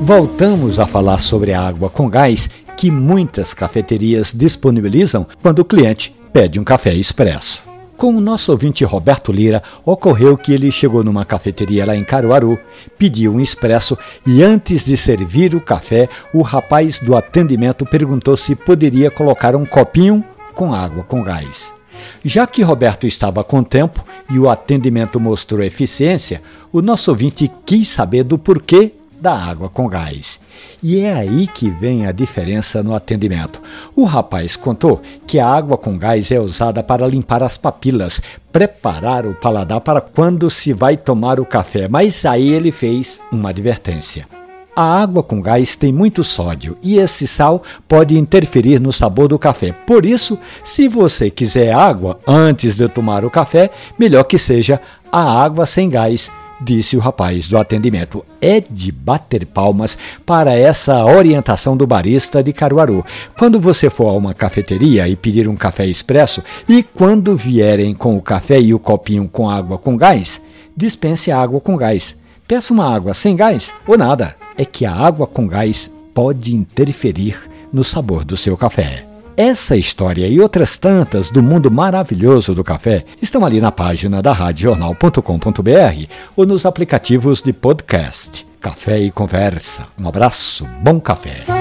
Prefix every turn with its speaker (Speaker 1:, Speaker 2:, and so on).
Speaker 1: Voltamos a falar sobre a água com gás que muitas cafeterias disponibilizam quando o cliente pede um café expresso. Com o nosso ouvinte Roberto Lira, ocorreu que ele chegou numa cafeteria lá em Caruaru, pediu um expresso e antes de servir o café, o rapaz do atendimento perguntou se poderia colocar um copinho com água com gás. Já que Roberto estava com tempo e o atendimento mostrou eficiência, o nosso ouvinte quis saber do porquê da água com gás. E é aí que vem a diferença no atendimento. O rapaz contou que a água com gás é usada para limpar as papilas, preparar o paladar para quando se vai tomar o café, mas aí ele fez uma advertência. A água com gás tem muito sódio e esse sal pode interferir no sabor do café. Por isso, se você quiser água antes de tomar o café, melhor que seja a água sem gás disse o rapaz do atendimento. É de bater palmas para essa orientação do barista de Caruaru. Quando você for a uma cafeteria e pedir um café expresso, e quando vierem com o café e o copinho com água com gás, dispense a água com gás. Peça uma água sem gás ou nada. É que a água com gás pode interferir no sabor do seu café. Essa história e outras tantas do mundo maravilhoso do café estão ali na página da radiojornal.com.br ou nos aplicativos de podcast. Café e Conversa. Um abraço, bom café.